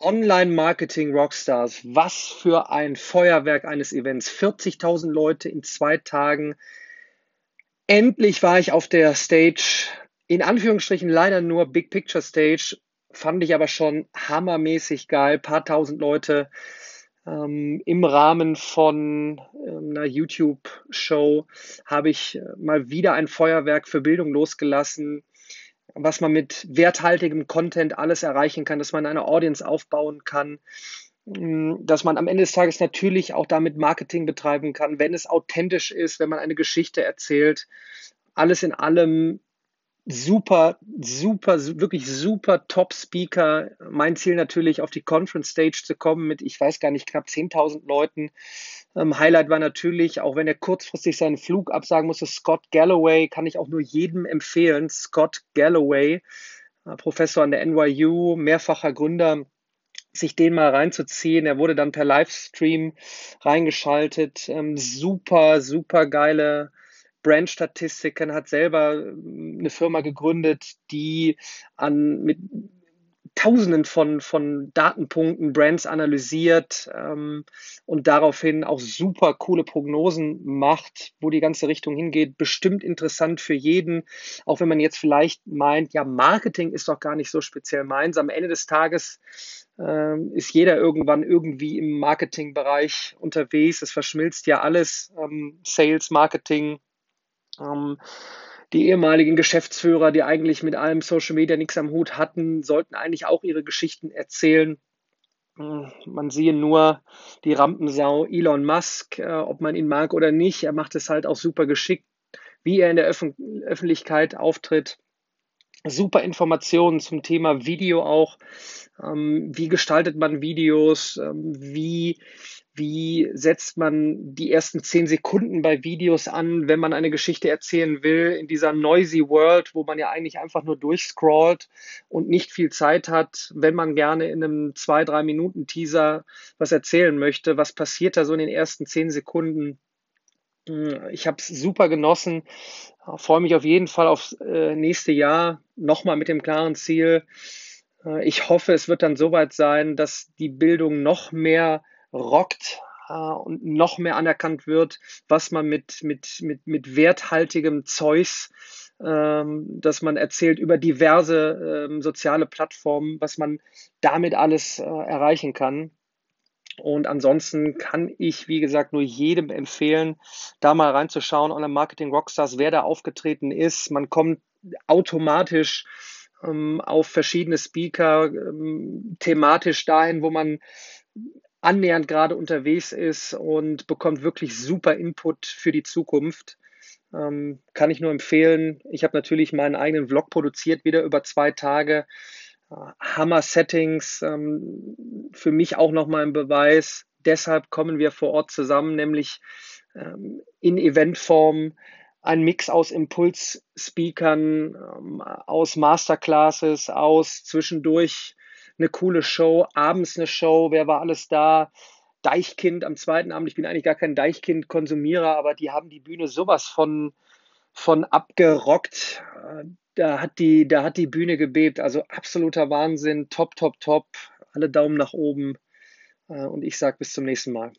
Online-Marketing-Rockstars, was für ein Feuerwerk eines Events. 40.000 Leute in zwei Tagen. Endlich war ich auf der Stage, in Anführungsstrichen leider nur Big Picture Stage, fand ich aber schon hammermäßig geil. Paar tausend Leute ähm, im Rahmen von ähm, einer YouTube-Show habe ich äh, mal wieder ein Feuerwerk für Bildung losgelassen was man mit werthaltigem Content alles erreichen kann, dass man eine Audience aufbauen kann, mm, dass man am Ende des Tages natürlich auch damit Marketing betreiben kann, wenn es authentisch ist, wenn man eine Geschichte erzählt. Alles in allem super, super, wirklich super Top-Speaker. Mein Ziel natürlich, auf die Conference Stage zu kommen mit, ich weiß gar nicht, knapp 10.000 Leuten. Ähm, Highlight war natürlich, auch wenn er kurzfristig seinen Flug absagen musste, Scott Galloway, kann ich auch nur jedem empfehlen. Scott Galloway, äh, Professor an der NYU, mehrfacher Gründer, sich den mal reinzuziehen. Er wurde dann per Livestream reingeschaltet. Ähm, super, super geile Brand-Statistiken, hat selber ähm, eine Firma gegründet, die an mit Tausenden von, von Datenpunkten Brands analysiert ähm, und daraufhin auch super coole Prognosen macht, wo die ganze Richtung hingeht. Bestimmt interessant für jeden, auch wenn man jetzt vielleicht meint, ja, Marketing ist doch gar nicht so speziell meins. Am Ende des Tages ähm, ist jeder irgendwann irgendwie im Marketingbereich unterwegs. Es verschmilzt ja alles, ähm, Sales, Marketing, ähm, die ehemaligen Geschäftsführer, die eigentlich mit allem Social Media nichts am Hut hatten, sollten eigentlich auch ihre Geschichten erzählen. Hm, man siehe nur die Rampensau Elon Musk, äh, ob man ihn mag oder nicht. Er macht es halt auch super geschickt, wie er in der Öf Öffentlichkeit auftritt. Super Informationen zum Thema Video auch. Ähm, wie gestaltet man Videos? Ähm, wie wie setzt man die ersten zehn Sekunden bei Videos an, wenn man eine Geschichte erzählen will, in dieser noisy World, wo man ja eigentlich einfach nur durchscrollt und nicht viel Zeit hat, wenn man gerne in einem zwei, drei Minuten Teaser was erzählen möchte. Was passiert da so in den ersten zehn Sekunden? Hm, ich habe es super genossen, freue mich auf jeden Fall aufs äh, nächste Jahr, nochmal mit dem klaren Ziel. Äh, ich hoffe, es wird dann soweit sein, dass die Bildung noch mehr rockt äh, und noch mehr anerkannt wird, was man mit, mit, mit, mit werthaltigem Zeus, ähm, dass man erzählt über diverse ähm, soziale Plattformen, was man damit alles äh, erreichen kann. Und ansonsten kann ich, wie gesagt, nur jedem empfehlen, da mal reinzuschauen, Online Marketing Rockstars, wer da aufgetreten ist. Man kommt automatisch ähm, auf verschiedene Speaker, ähm, thematisch dahin, wo man annähernd gerade unterwegs ist und bekommt wirklich super Input für die Zukunft. Ähm, kann ich nur empfehlen. Ich habe natürlich meinen eigenen Vlog produziert, wieder über zwei Tage. Äh, Hammer-Settings, ähm, für mich auch nochmal ein Beweis. Deshalb kommen wir vor Ort zusammen, nämlich ähm, in Eventform. Ein Mix aus Impuls-Speakern, ähm, aus Masterclasses, aus zwischendurch eine coole Show, abends eine Show, wer war alles da? Deichkind am zweiten Abend. Ich bin eigentlich gar kein Deichkind-Konsumierer, aber die haben die Bühne sowas von, von abgerockt. Da hat, die, da hat die Bühne gebebt. Also absoluter Wahnsinn. Top, top, top. Alle Daumen nach oben. Und ich sage bis zum nächsten Mal.